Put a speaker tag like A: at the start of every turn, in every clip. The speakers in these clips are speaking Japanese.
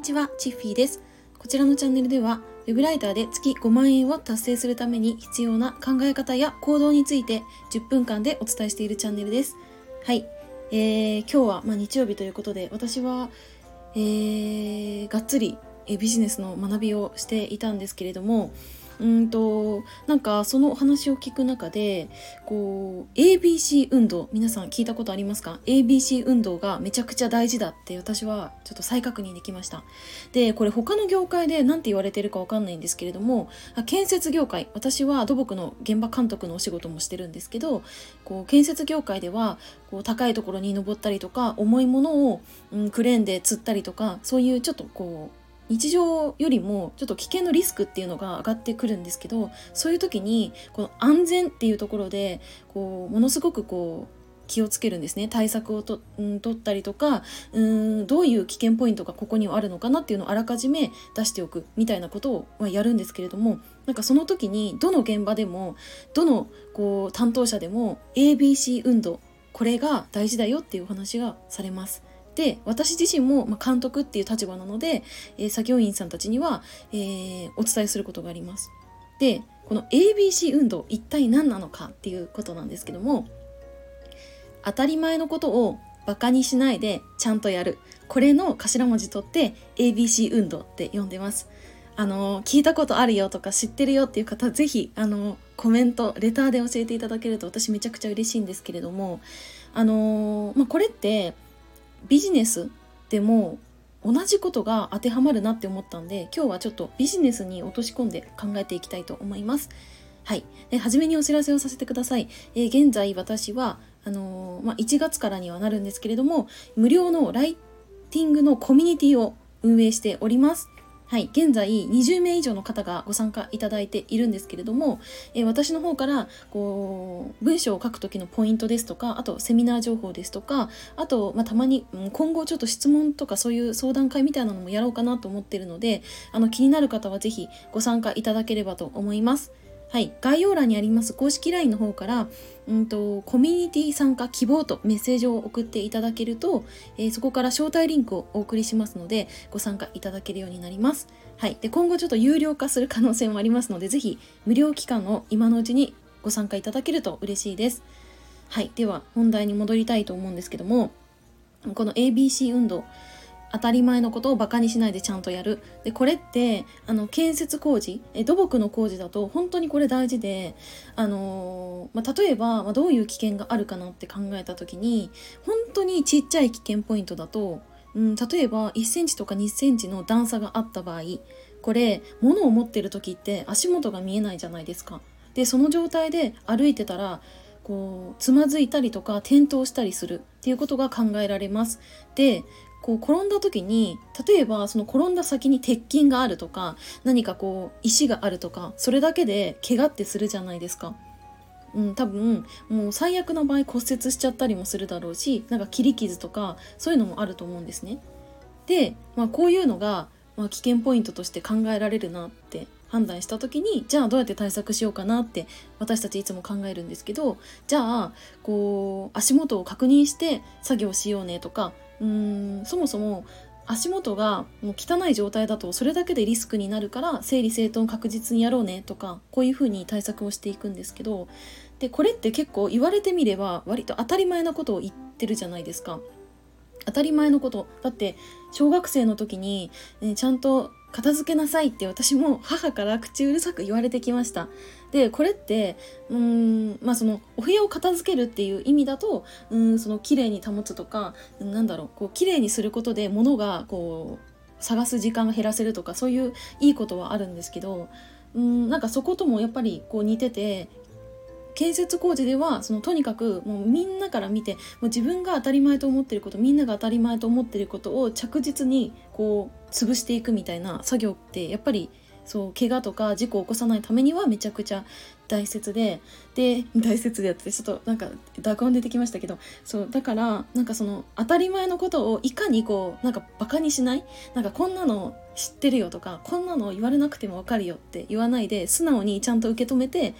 A: にちは、チッフィーです。こちらのチャンネルでは、ウェブライターで月5万円を達成するために必要な考え方や行動について10分間でお伝えしているチャンネルです。はい。えー、今日は、まあ、日曜日ということで、私は、えー、がっつりえビジネスの学びをしていたんですけれども、うんとなんかそのお話を聞く中でこう ABC 運動皆さん聞いたことありますか？ABC 運動がめちゃくちゃ大事だって私はちょっと再確認できました。でこれ他の業界で何て言われてるかわかんないんですけれども建設業界私は土木の現場監督のお仕事もしてるんですけどこう建設業界ではこう高いところに登ったりとか重いものを、うん、クレーンで釣ったりとかそういうちょっとこう日常よりもちょっと危険のリスクっていうのが上がってくるんですけどそういう時にこの安全っていうところでこうものすごくこう気をつけるんですね対策をと、うん、取ったりとかうんどういう危険ポイントがここにはあるのかなっていうのをあらかじめ出しておくみたいなことを、ま、やるんですけれどもなんかその時にどの現場でもどのこう担当者でも ABC 運動これが大事だよっていうお話がされます。で私自身も、ま監督っていう立場なので、え、作業員さんたちには、えー、お伝えすることがあります。でこの ABC 運動一体何なのかっていうことなんですけども当たり前のことをバカにしないでちゃんとやるこれの頭文字取って ABC 運動って呼んでます。あの聞いたことあるよとか知ってるよっていう方是非あのコメントレターで教えていただけると私めちゃくちゃ嬉しいんですけれどもあのまあ、これってビジネスでも同じことが当てはまるなって思ったんで今日はちょっとビジネスに落とし込んで考えていきたいと思います。はい。で、初めにお知らせをさせてください。えー、現在私は、あのー、まあ、1月からにはなるんですけれども、無料のライティングのコミュニティを運営しております。はい、現在20名以上の方がご参加いただいているんですけれども、えー、私の方からこう文章を書く時のポイントですとかあとセミナー情報ですとかあと、まあ、たまに、うん、今後ちょっと質問とかそういう相談会みたいなのもやろうかなと思っているのであの気になる方は是非ご参加いただければと思います。はい、概要欄にあります公式 LINE の方から、うんと、コミュニティ参加希望とメッセージを送っていただけると、えー、そこから招待リンクをお送りしますので、ご参加いただけるようになります。はい、で今後ちょっと有料化する可能性もありますので、ぜひ無料期間の今のうちにご参加いただけると嬉しいです。はい、では本題に戻りたいと思うんですけども、この ABC 運動、当たり前のことをバカにしないでちゃんとやるでこれってあの建設工事え土木の工事だと本当にこれ大事で、あのまあ、例えば、まあ、どういう危険があるかなって考えた時に本当にちっちゃい危険ポイントだと、うん、例えば1センチとか2センチの段差があった場合これ物を持ってる時って足元が見えないじゃないですか。でその状態で歩いてたらこうつまずいたりとか転倒したりするっていうことが考えられます。でこう転んだ時に例えばその転んだ先に鉄筋があるとか何かこう石があるとかそれだけで怪我ってするじゃないですか。うん、多分もう最悪な場合骨折しちゃったりもするだろうしなんか切り傷とかそういうのもあると思うんですね。で、まあ、こういうのが、まあ、危険ポイントとして考えられるなって判断した時にじゃあどうやって対策しようかなって私たちいつも考えるんですけどじゃあこう足元を確認して作業しようねとかうん。そもそも足元がもう汚い状態だとそれだけでリスクになるから整理整頓確実にやろうねとかこういうふうに対策をしていくんですけど。でこれって結構言われてみれば割と当たり前のことを言ってるじゃないですか。当たり前のこと。だって小学生の時に、ね、ちゃんと片付けなさいって私も母から口うるさく言われてきました。でこれってうんまあそのお部屋を片付けるっていう意味だとうんその綺麗に保つとかなんだろうこう綺麗にすることで物がこう探す時間が減らせるとかそういういいことはあるんですけどうんなんかそこともやっぱりこう似てて建設工事ではそのとにかくもうみんなから見てもう自分が当たり前と思ってることみんなが当たり前と思ってることを着実にこう潰していくみたいな作業ってやっぱりそう怪我とか事故を起こさないためにはめちゃくちゃ大切でで大切でやってちょっとなんか濁音出てきましたけどそうだからなんかその当たり前のことをいかにこうなんかバカにしないなんかこんなの知ってるよとかこんなの言われなくても分かるよって言わないで素直にちゃんと受け止めて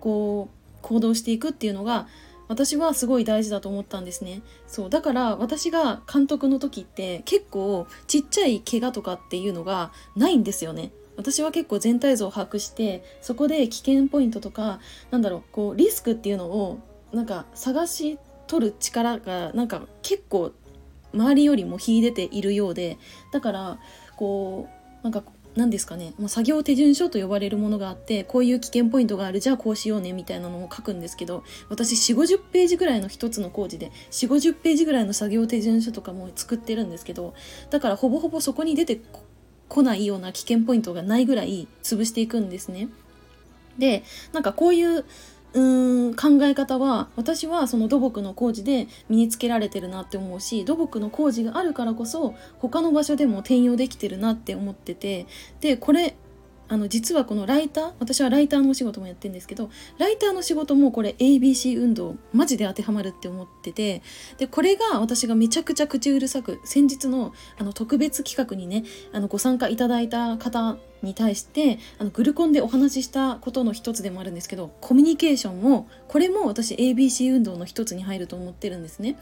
A: こう行動していくっていうのが私はすごい大事だと思ったんですね。そうだから私が監督の時って結構ちっちゃい怪我とかっていうのがないんですよね。私は結構全体像を把握してそこで危険ポイントとかなんだろうこうリスクっていうのをなんか探し取る力がなんか結構周りよりも秀でているようでだからこうなんか何ですかね、まあ、作業手順書と呼ばれるものがあってこういう危険ポイントがあるじゃあこうしようねみたいなのを書くんですけど私4 5 0ページぐらいの1つの工事で4 5 0ページぐらいの作業手順書とかも作ってるんですけどだからほぼほぼそこに出てこないような危険ポイントがないぐらい潰していくんですね。でなんかこういううーん考え方は私はその土木の工事で身につけられてるなって思うし土木の工事があるからこそ他の場所でも転用できてるなって思っててでこれあの実はこのライター私はライターのお仕事もやってるんですけどライターの仕事もこれ ABC 運動マジで当てはまるって思っててでこれが私がめちゃくちゃ口うるさく先日のあの特別企画にねあのご参加いただいた方に対してあのグルコンでお話ししたことの一つでもあるんですけどコミュニケーションもこれも私 ABC 運動の一つに入ると思ってるんですね。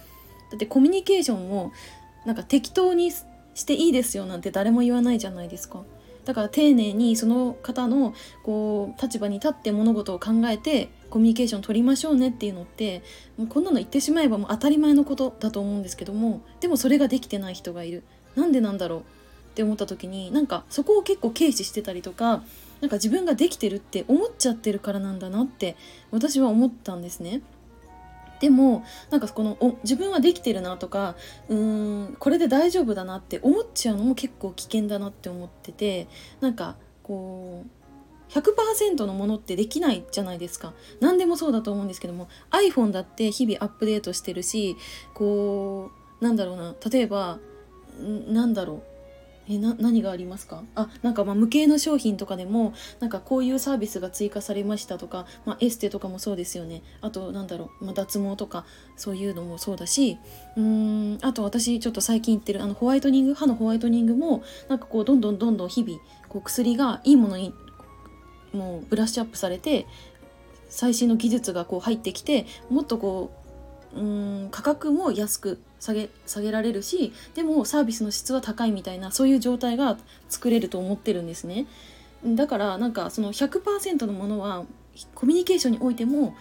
A: だってコミュニケーションをなんか適当にしていいですよなんて誰も言わないじゃないですか。だから丁寧にその方のこう立場に立って物事を考えてコミュニケーション取りましょうねっていうのってもうこんなの言ってしまえばもう当たり前のことだと思うんですけどもでもそれができてない人がいるなんでなんだろうって思った時になんかそこを結構軽視してたりとかなんか自分ができてるって思っちゃってるからなんだなって私は思ったんですね。でもなんかこのお自分はできてるなとかうーんこれで大丈夫だなって思っちゃうのも結構危険だなって思っててなんかこう100%のものってできないじゃないですか。何でもそうだと思うんですけども iPhone だって日々アップデートしてるしこうなんだろうな例えばなんだろう。えな何がありますか？あなんかまあ無形の商品とかでもなんかこういうサービスが追加されましたとか、まあ、エステとかもそうですよね。あとなんだろう、まあ、脱毛とかそういうのもそうだしうーんあと私ちょっと最近言ってるあのホワイトニング歯のホワイトニングもなんかこうどんどんどんどん日々こう薬がいいものにもうブラッシュアップされて最新の技術がこう入ってきてもっとこううん価格も安く下げ下げられるしでもサービスの質は高いみたいなそういう状態が作れると思ってるんですね。だからなんかその100%のものはコミュニケーションにおいても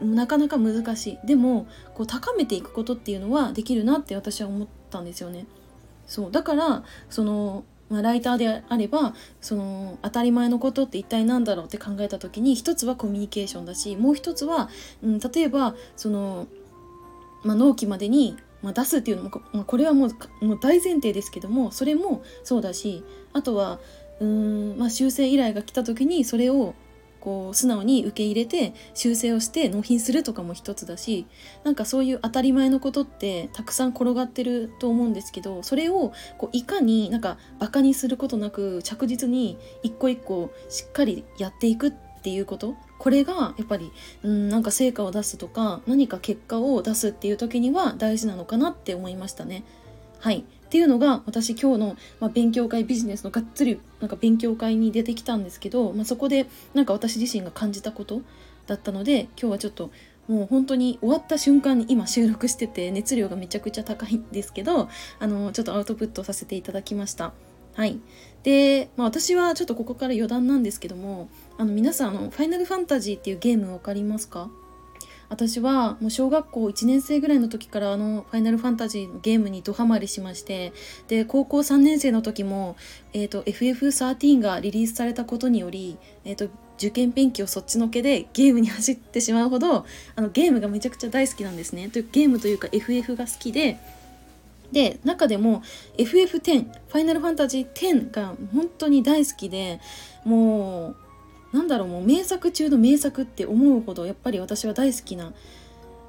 A: なかなか難しい。でもこう高めていくことっていうのはできるなって私は思ったんですよね。そう。だからそのまあ、ライターであればその当たり前のことって一体何だろうって考えた時に一つはコミュニケーションだしもう一つは、うん、例えばその、まあ、納期までにまあ、出すっていうのも、まあ、これはもうもう大前提ですけどもそれもそうだしあとはうん、まあ、修正依頼が来た時にそれをこう素直に受け入れて修正をして納品するとかも一つだしなんかそういう当たり前のことってたくさん転がってると思うんですけどそれをこういかになんかバカにすることなく着実に一個一個しっかりやっていくっていうことこれがやっぱりうんなんか成果を出すとか何か結果を出すっていう時には大事なのかなって思いましたね。はいっていうのが私今日の、まあ、勉強会ビジネスのがっつりなんか勉強会に出てきたんですけど、まあ、そこでなんか私自身が感じたことだったので今日はちょっともう本当に終わった瞬間に今収録してて熱量がめちゃくちゃ高いんですけどあのちょっとアウトプットさせていただきました。はい。で、まあ、私はちょっとここから余談なんですけども、あの皆さんあの、ファイナルファンタジーっていうゲームわかりますか？私はもう小学校1年生ぐらいの時からあのファイナルファンタジーのゲームにドハマりしましてで高校3年生の時も、えーと、FF13 がリリースされたことにより、えーと、受験勉強そっちのけでゲームに走ってしまうほどあのゲームがめちゃくちゃ大好きなんですねというゲームというか FF が好きでで中でも FF10 ファイナルファンタジー10が本当に大好きでもうなんだろうもう名作中の名作って思うほどやっぱり私は大好きな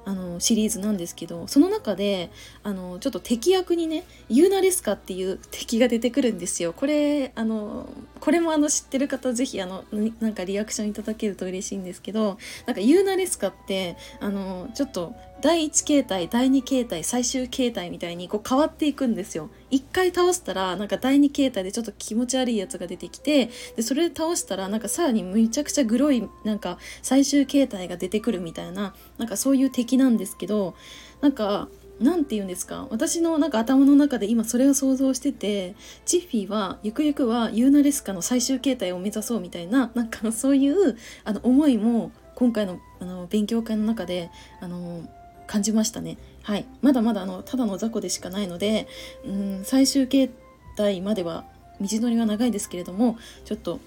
A: あのシリーズなんですけどその中であのちょっと敵役にねユーナレスカっていう敵が出てくるんですよ。これあのこれもあの知ってる方是非あのなんかリアクションいただけると嬉しいんですけどなんかユーナレスカってあのちょっと第1形態第2形態最終形態みたいにこう変わっていくんですよ。1回倒したらなんか第2形態でちょっと気持ち悪いやつが出てきてでそれで倒したらなんかさらにめちゃくちゃグロいなんか最終形態が出てくるみたいななんかそういう敵なんですけどなんか何て言うんですか？私のなんか頭の中で今それを想像しててチッフィーはゆくゆくはユーナレスカの最終形態を目指そうみたいななんかそういうあの思いも今回のあの勉強会の中であの感じましたね。はい、まだまだあのただの雑魚でしかないのでうん最終形態までは道のりは長いですけれどもちょっと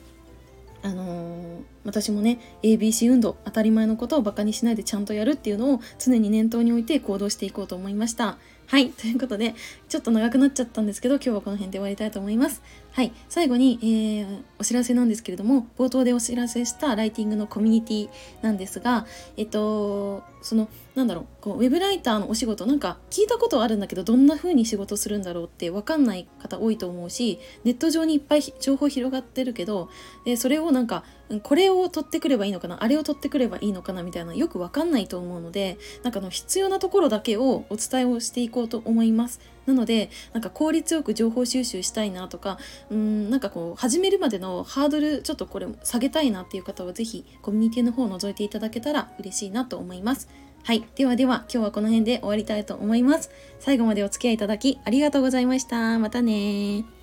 A: あのー、私もね ABC 運動当たり前のことをバカにしないでちゃんとやるっていうのを常に念頭に置いて行動していこうと思いました。はい。ということで、ちょっと長くなっちゃったんですけど、今日はこの辺で終わりたいと思います。はい。最後に、えー、お知らせなんですけれども、冒頭でお知らせしたライティングのコミュニティなんですが、えっと、その、なんだろう、こうウェブライターのお仕事、なんか聞いたことあるんだけど、どんな風に仕事するんだろうってわかんない方多いと思うし、ネット上にいっぱい情報広がってるけど、でそれをなんか、これを取ってくればいいのかな、あれを取ってくればいいのかなみたいな、よくわかんないと思うので、なんかの必要なところだけをお伝えをしていこうと思います。なのでなんか効率よく情報収集したいなとかうんなんかこう始めるまでのハードルちょっとこれ下げたいなっていう方は是非コミュニティの方を覗いていただけたら嬉しいなと思います。はい。ではでは今日はこの辺で終わりたいと思います。最後までお付き合いいただきありがとうございました。またね